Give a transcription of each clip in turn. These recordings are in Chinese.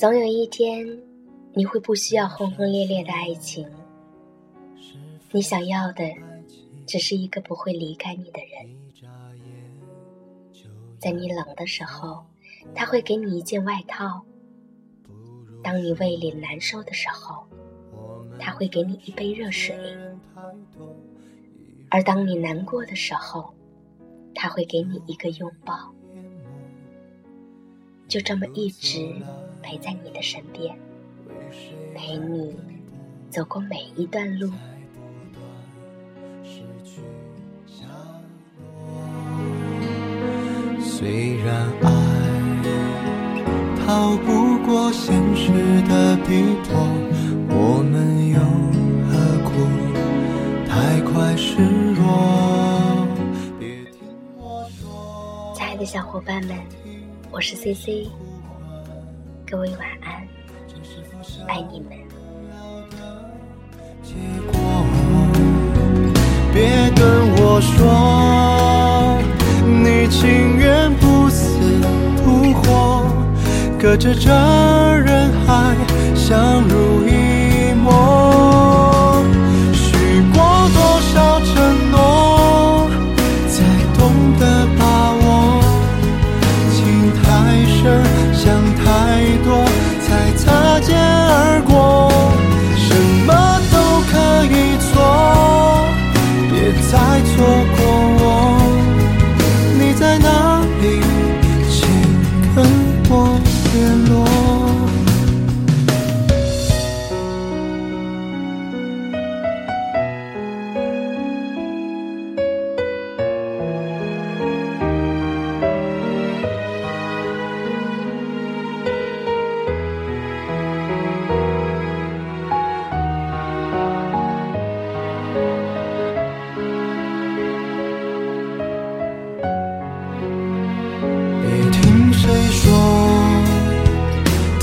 总有一天，你会不需要轰轰烈烈的爱情，你想要的只是一个不会离开你的人。在你冷的时候，他会给你一件外套；当你胃里难受的时候，他会给你一杯热水；而当你难过的时候，他会给你一个拥抱。就这么一直陪在你的身边，陪你走过每一段路。虽然爱逃不过现实的逼迫，我们又何苦太快示弱？别听我说。亲爱的小伙伴们，我是 C C，各位晚安，爱你们。结果，别跟我说你情愿不死不活，隔着这人海相濡以沫。再错过。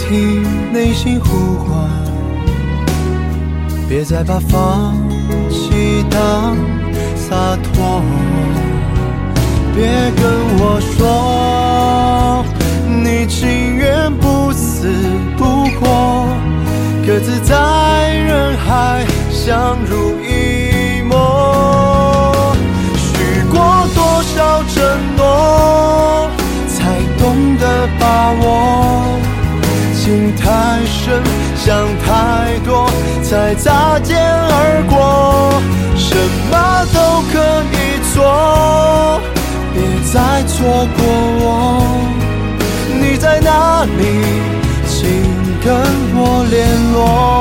听内心呼唤，别再把放弃当洒脱。别跟我说，你情愿不死不活，各自在人海相濡以沫。许过多少承诺，情太深，想太多，才擦肩而过。什么都可以做，别再错过我。你在哪里？请跟我联络。